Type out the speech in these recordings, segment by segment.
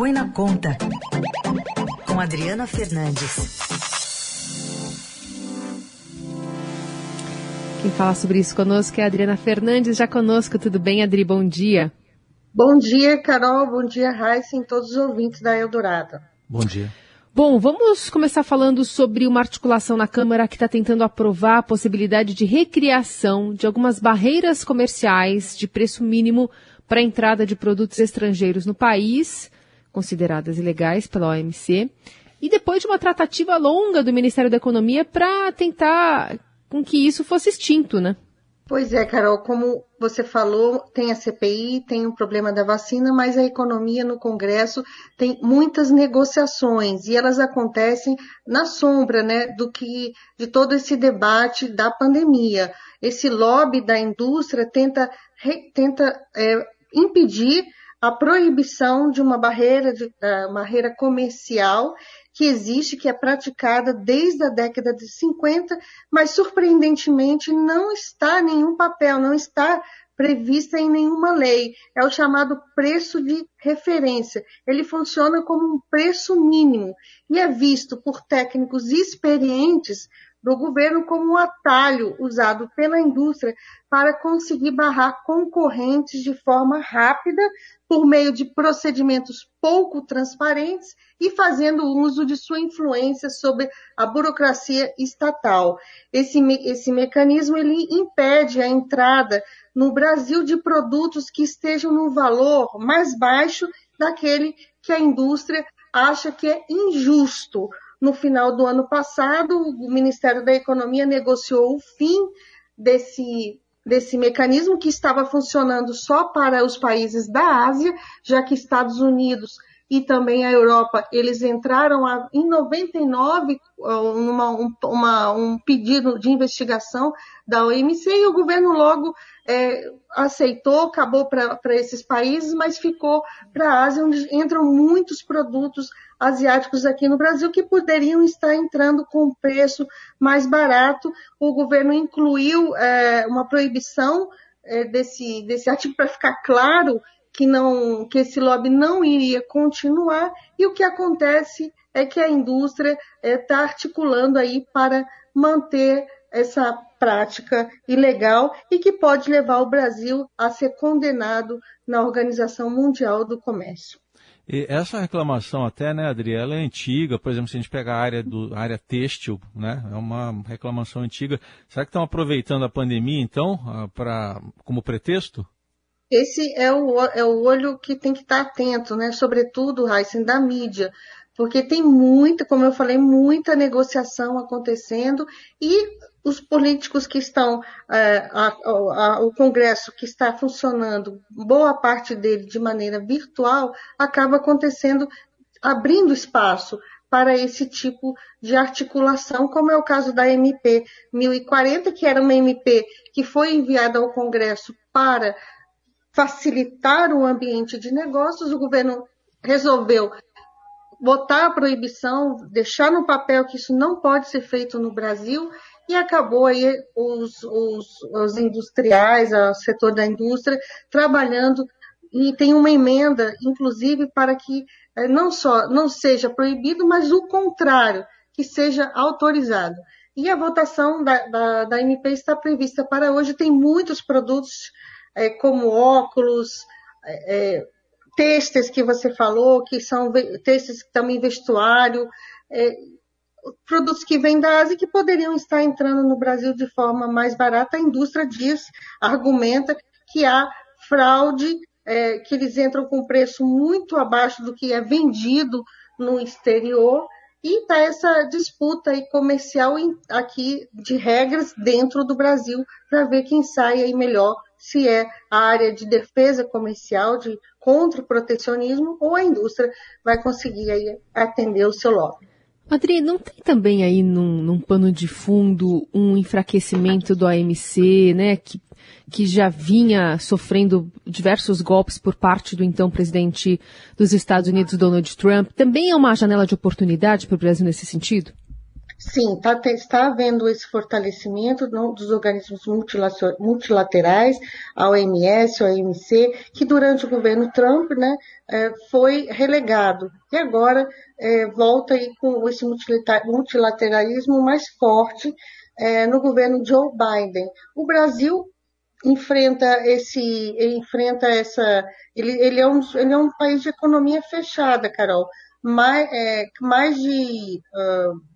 Põe na Conta, com Adriana Fernandes. Quem fala sobre isso conosco é a Adriana Fernandes, já conosco. Tudo bem, Adri? Bom dia. Bom dia, Carol. Bom dia, Raíssa e todos os ouvintes da Eldorado. Bom dia. Bom, vamos começar falando sobre uma articulação na Câmara que está tentando aprovar a possibilidade de recriação de algumas barreiras comerciais de preço mínimo para a entrada de produtos estrangeiros no país, consideradas ilegais pela OMC, e depois de uma tratativa longa do Ministério da Economia para tentar com que isso fosse extinto, né? Pois é, Carol, como você falou, tem a CPI, tem o problema da vacina, mas a economia no Congresso tem muitas negociações e elas acontecem na sombra, né, do que de todo esse debate da pandemia. Esse lobby da indústria tenta tenta é, impedir a proibição de uma barreira de uh, barreira comercial que existe, que é praticada desde a década de 50, mas surpreendentemente não está em nenhum papel, não está prevista em nenhuma lei. É o chamado preço de referência. Ele funciona como um preço mínimo e é visto por técnicos experientes do governo como um atalho usado pela indústria para conseguir barrar concorrentes de forma rápida por meio de procedimentos pouco transparentes e fazendo uso de sua influência sobre a burocracia estatal. Esse, esse mecanismo ele impede a entrada no Brasil de produtos que estejam no valor mais baixo daquele que a indústria acha que é injusto. No final do ano passado, o Ministério da Economia negociou o fim desse, desse mecanismo que estava funcionando só para os países da Ásia, já que Estados Unidos e também a Europa, eles entraram a, em 99 numa, um, uma, um pedido de investigação da OMC e o governo logo é, aceitou, acabou para esses países, mas ficou para a Ásia, onde entram muitos produtos asiáticos aqui no Brasil que poderiam estar entrando com preço mais barato. O governo incluiu é, uma proibição é, desse, desse artigo para ficar claro que não que esse lobby não iria continuar e o que acontece é que a indústria está é, articulando aí para manter essa prática ilegal e que pode levar o Brasil a ser condenado na Organização Mundial do Comércio. E essa reclamação até, né, Adriela, é antiga. Por exemplo, se a gente pegar a área, do, a área têxtil, né, é uma reclamação antiga. Será que estão aproveitando a pandemia, então, para como pretexto? Esse é o, é o olho que tem que estar atento, né? Sobretudo, Heisen, da mídia, porque tem muita, como eu falei, muita negociação acontecendo e os políticos que estão, é, a, a, o Congresso que está funcionando, boa parte dele de maneira virtual, acaba acontecendo, abrindo espaço para esse tipo de articulação, como é o caso da MP 1040, que era uma MP que foi enviada ao Congresso para facilitar o ambiente de negócios, o governo resolveu botar a proibição, deixar no papel que isso não pode ser feito no Brasil e acabou aí os, os, os industriais, o setor da indústria trabalhando e tem uma emenda, inclusive, para que eh, não só não seja proibido, mas o contrário, que seja autorizado. E a votação da, da, da MP está prevista para hoje. Tem muitos produtos é, como óculos, é, é textos que você falou, que são textos também vestuário, é, produtos que vêm da Ásia que poderiam estar entrando no Brasil de forma mais barata. A indústria diz, argumenta que há fraude, é, que eles entram com preço muito abaixo do que é vendido no exterior. E está essa disputa aí comercial aqui de regras dentro do Brasil para ver quem sai aí melhor se é a área de defesa comercial, de contra o protecionismo, ou a indústria vai conseguir aí atender o seu lobby. Adri, não tem também aí num, num, pano de fundo um enfraquecimento do AMC, né, que, que já vinha sofrendo diversos golpes por parte do então presidente dos Estados Unidos, Donald Trump? Também é uma janela de oportunidade para o Brasil nesse sentido? Sim, tá, está havendo esse fortalecimento dos organismos multilaterais, a OMS, a OMC, que durante o governo Trump né, é, foi relegado. E agora é, volta aí com esse multilateralismo mais forte é, no governo Joe Biden. O Brasil enfrenta esse, enfrenta essa, ele, ele, é um, ele é um país de economia fechada, Carol. Mais, é, mais de uh,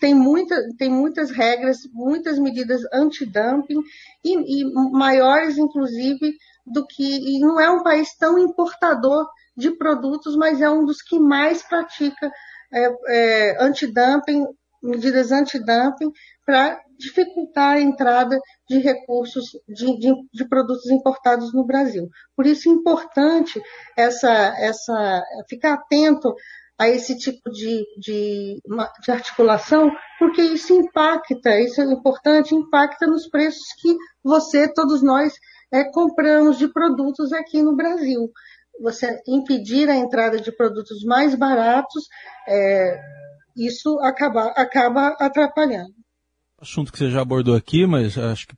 tem, muita, tem muitas regras, muitas medidas anti-dumping e, e, maiores, inclusive, do que. E não é um país tão importador de produtos, mas é um dos que mais pratica é, é, anti-dumping, medidas anti-dumping, para dificultar a entrada de recursos de, de, de, produtos importados no Brasil. Por isso é importante essa, essa, ficar atento a esse tipo de, de, de, articulação, porque isso impacta, isso é importante, impacta nos preços que você, todos nós, é, compramos de produtos aqui no Brasil. Você impedir a entrada de produtos mais baratos, é, isso acaba, acaba atrapalhando. Assunto que você já abordou aqui, mas acho que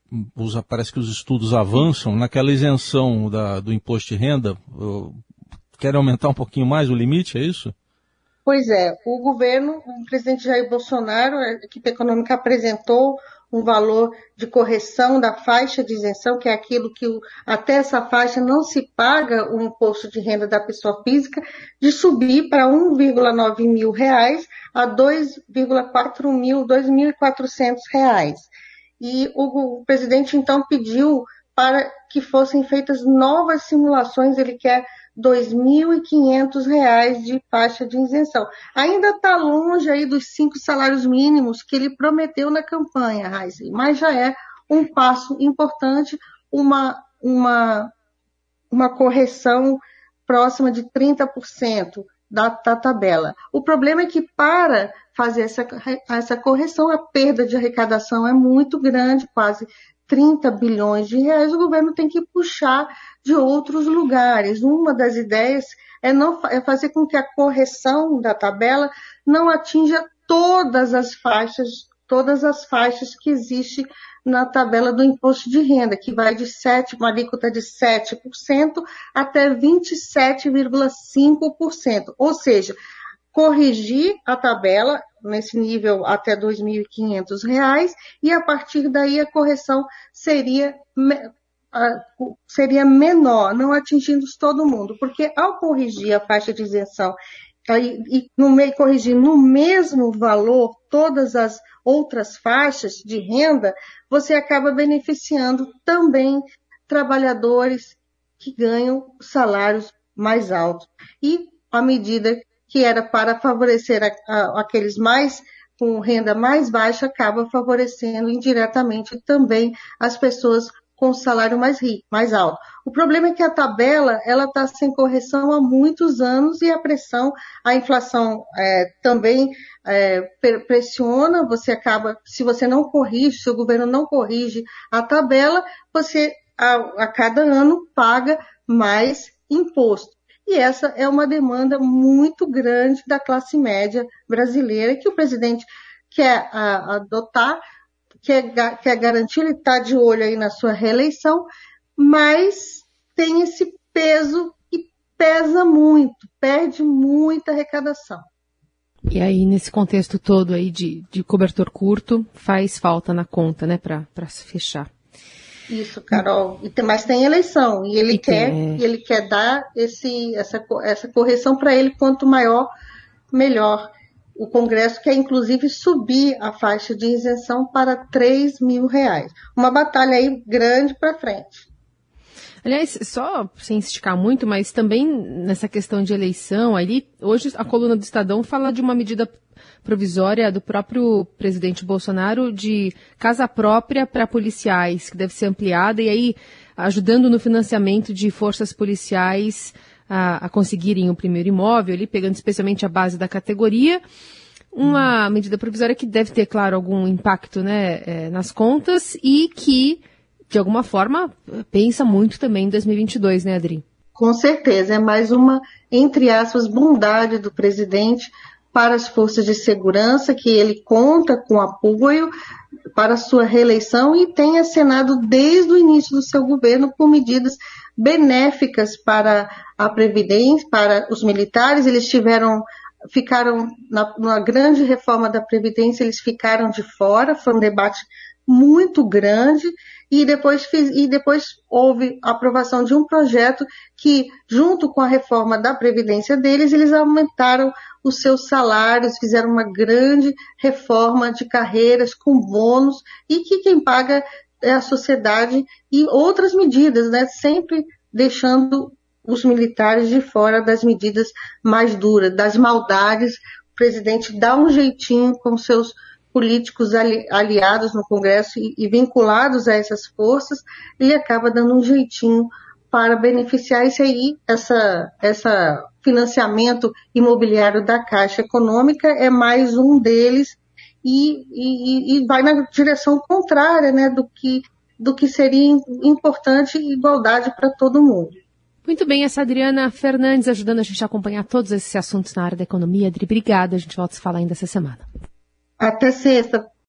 parece que os estudos avançam. Naquela isenção da, do imposto de renda, quer aumentar um pouquinho mais o limite, é isso? Pois é, o governo, o presidente Jair Bolsonaro, a equipe econômica apresentou um valor de correção da faixa de isenção, que é aquilo que até essa faixa não se paga o imposto de renda da pessoa física, de subir para 1,9 mil reais a 2,4 mil, 2.400 reais. E o, o presidente então pediu para que fossem feitas novas simulações, ele quer R$ 2.500 de faixa de isenção. Ainda está longe aí dos cinco salários mínimos que ele prometeu na campanha, Raíssa, mas já é um passo importante, uma, uma, uma correção próxima de 30% da, da tabela. O problema é que para fazer essa, essa correção, a perda de arrecadação é muito grande, quase 30 bilhões de reais, o governo tem que puxar de outros lugares. Uma das ideias é, não, é fazer com que a correção da tabela não atinja todas as faixas, todas as faixas que existe na tabela do imposto de renda, que vai de 7, uma alíquota de 7% até 27,5%. Ou seja, corrigir a tabela nesse nível até R$ 2.500 e a partir daí a correção seria seria menor, não atingindo todo mundo, porque ao corrigir a faixa de isenção e no meio corrigir no mesmo valor todas as outras faixas de renda, você acaba beneficiando também trabalhadores que ganham salários mais altos. E à medida que era para favorecer a, a, aqueles mais com renda mais baixa, acaba favorecendo indiretamente também as pessoas com salário mais rico, mais alto. O problema é que a tabela ela está sem correção há muitos anos e a pressão, a inflação é, também é, pressiona. Você acaba, se você não corrige, se o governo não corrige a tabela, você a, a cada ano paga mais imposto. E essa é uma demanda muito grande da classe média brasileira que o presidente quer adotar, quer, quer garantir, ele está de olho aí na sua reeleição, mas tem esse peso e pesa muito, perde muita arrecadação. E aí, nesse contexto todo aí de, de cobertor curto, faz falta na conta, né, para se fechar. Isso, Carol. Mas tem eleição e ele e quer, é. ele quer dar esse, essa, essa correção para ele quanto maior, melhor. O Congresso quer inclusive subir a faixa de isenção para 3 mil reais. Uma batalha aí grande para frente. Aliás, só sem esticar muito, mas também nessa questão de eleição, ali, hoje a coluna do Estadão fala de uma medida provisória do próprio presidente Bolsonaro de casa própria para policiais, que deve ser ampliada, e aí ajudando no financiamento de forças policiais a, a conseguirem o primeiro imóvel, ali, pegando especialmente a base da categoria. Uma medida provisória que deve ter, claro, algum impacto né, é, nas contas e que, de alguma forma, pensa muito também em 2022, né, Adri? Com certeza, é mais uma, entre aspas, bondade do presidente para as forças de segurança, que ele conta com apoio para sua reeleição e tem assinado desde o início do seu governo com medidas benéficas para a Previdência, para os militares. Eles tiveram, ficaram, na, na grande reforma da Previdência, eles ficaram de fora, foi um debate muito grande e depois, fiz, e depois houve a aprovação de um projeto que, junto com a reforma da Previdência deles, eles aumentaram os seus salários, fizeram uma grande reforma de carreiras com bônus e que quem paga é a sociedade e outras medidas, né? Sempre deixando os militares de fora das medidas mais duras, das maldades. O presidente dá um jeitinho com seus políticos ali, aliados no Congresso e, e, vinculados a essas forças, ele acaba dando um jeitinho para beneficiar isso aí, essa, essa financiamento imobiliário da Caixa Econômica é mais um deles e, e, e vai na direção contrária né, do, que, do que seria importante igualdade para todo mundo. Muito bem, essa Adriana Fernandes ajudando a gente a acompanhar todos esses assuntos na área da economia. Adri, obrigada. A gente volta a se falar ainda essa semana. Até sexta.